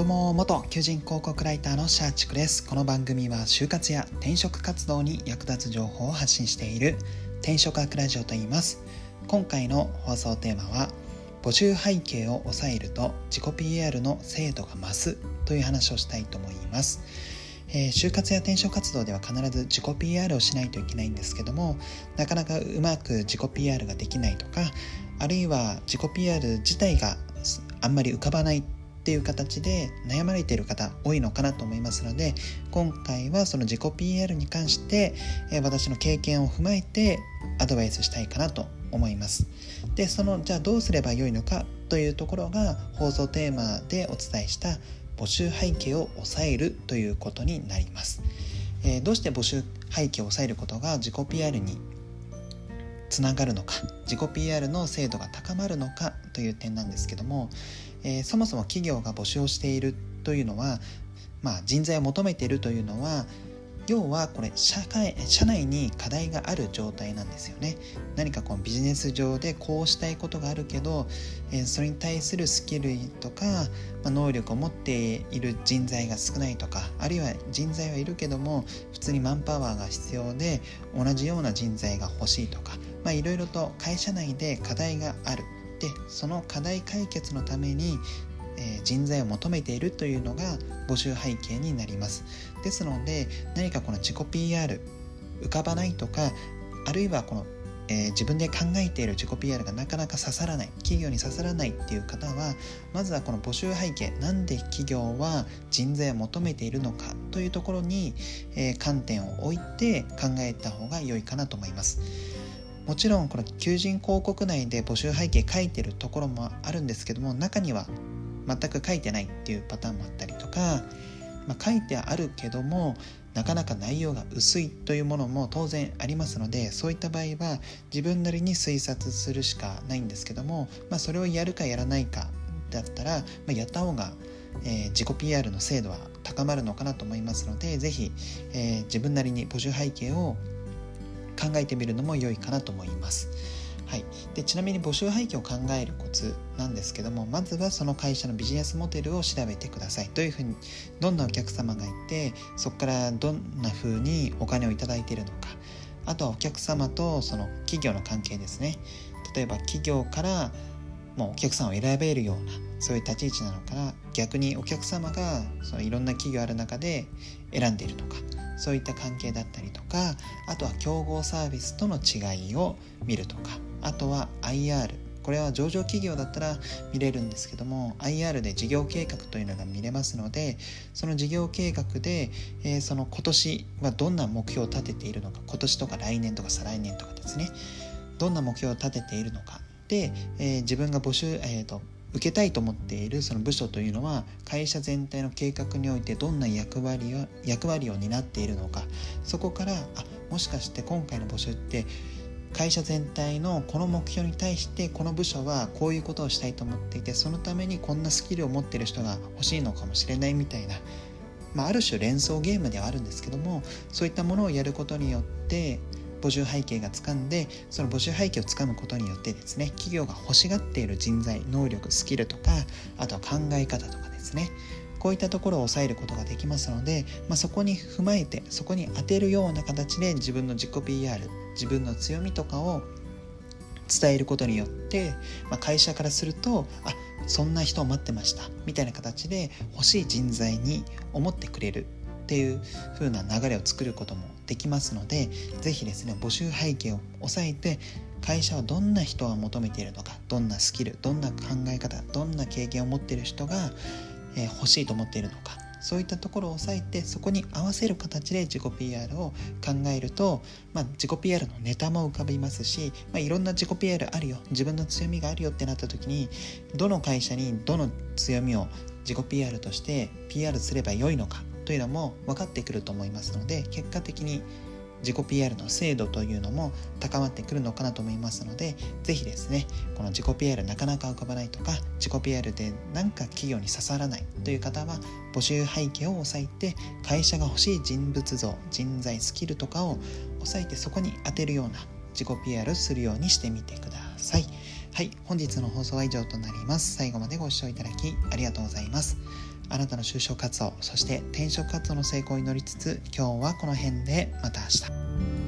どうも元求人広告ライターのシャーチクです。この番組は就活や転職活動に役立つ情報を発信している転職学ラジオと言います。今回の放送テーマは募集背景を抑えると自己 PR の精度が増すという話をしたいと思います。えー、就活や転職活動では必ず自己 PR をしないといけないんですけどもなかなかうまく自己 PR ができないとかあるいは自己 PR 自体があんまり浮かばないっていう形で悩まれている方多いのかなと思いますので今回はその自己 PR に関して、え私の経験を踏まえてアドバイスしたいかなと思います。でそのじゃあどうすればよいのかというところが放送テーマでお伝えした募集背景を抑えるということになります、えー、どうして募集背景を抑えることが自己 PR につながるのか自己 PR の精度が高まるのかという点なんですけども、えー、そもそも企業が募集をしているというのは、まあ、人材を求めているというのは要はこれ社会社内に課題がある状態なんですよね。何かこのビジネス上でこうしたいことがあるけど、えー、それに対するスキルとか、まあ、能力を持っている人材が少ないとかあるいは人材はいるけども普通にマンパワーが必要で同じような人材が欲しいとかまあいろいろと会社内で課題がある。でその課題解決のためにえ人材を求めているというのが募集背景になります。ですので何かこの自己 PR 浮かばないとかあるいはこの、えー、自分で考えている自己 PR がなかなか刺さらない企業に刺さらないっていう方はまずはこの募集背景なんで企業は人材を求めているのかというところに、えー、観点を置いて考えた方が良いかなと思います。もちろんこの求人広告内で募集背景書いてるところもあるんですけども中には全く書いてないっていうパターンもあったりとか、まあ、書いてあるけどもなかなか内容が薄いというものも当然ありますのでそういった場合は自分なりに推察するしかないんですけども、まあ、それをやるかやらないかだったら、まあ、やった方が、えー、自己 PR の精度は高まるのかなと思いますので是非、えー、自分なりに募集背景を考えてみるのも良いかなと思います。はい、でちなみに募集背景を考えるコツなんですけどもまずはその会社のビジネスモデルを調べてください。どういうふうにどんなお客様がいてそこからどんなふうにお金を頂いているのか。あとはお客様とその企業の関係ですね。例えば企業からもうお客さんを選べるようなそういう立ち位置なのか逆にお客様がそのいろんな企業ある中で選んでいるとか。そういった関係だったりとかあとは競合サービスとの違いを見るとかあとは IR これは上場企業だったら見れるんですけども IR で事業計画というのが見れますのでその事業計画で、えー、その今年はどんな目標を立てているのか今年とか来年とか再来年とかですねどんな目標を立てているのかで、えー、自分が募集、えーと、受けたいと思っているその部署というのは会社全体の計画においてどんな役割を役割を担っているのか。そこからあもしかして今回の募集って会社全体のこの目標に対してこの部署はこういうことをしたいと思っていてそのためにこんなスキルを持っている人が欲しいのかもしれないみたいな、まあ、ある種連想ゲームではあるんですけどもそういったものをやることによって募集背景がつかんでその募集背景をつかむことによってですね企業が欲しがっている人材能力スキルとかあとは考え方とかですねこういったところを抑えることができますので、まあ、そこに踏まえてそこに当てるような形で自分の自己 PR 自分の強みとかを伝えることによって、まあ、会社からするとあそんな人を待ってましたみたいな形で欲しい人材に思ってくれるっていう風な流れを作ることもできますので是非ですね募集背景を押さえて会社はどんな人が求めているのかどんなスキルどんな考え方どんな経験を持っている人が、え欲しいと思っているのかそういったところを押さえてそこに合わせる形で自己 PR を考えると、まあ、自己 PR のネタも浮かびますし、まあ、いろんな自己 PR あるよ自分の強みがあるよってなった時にどの会社にどの強みを自己 PR として PR すればよいのかというのも分かってくると思いますので結果的に自己 PR の精度というのも高まってくるのかなと思いますので是非ですねこの自己 PR なかなか浮かばないとか自己 PR で何か企業に刺さらないという方は募集背景を押さえて会社が欲しい人物像人材スキルとかを押さえてそこに当てるような自己 PR するようにしてみてください。はい本日の放送は以上となります。最後までご視聴いただきありがとうございます。あなたの就職活動そして転職活動の成功に乗りつつ今日はこの辺でまた明日。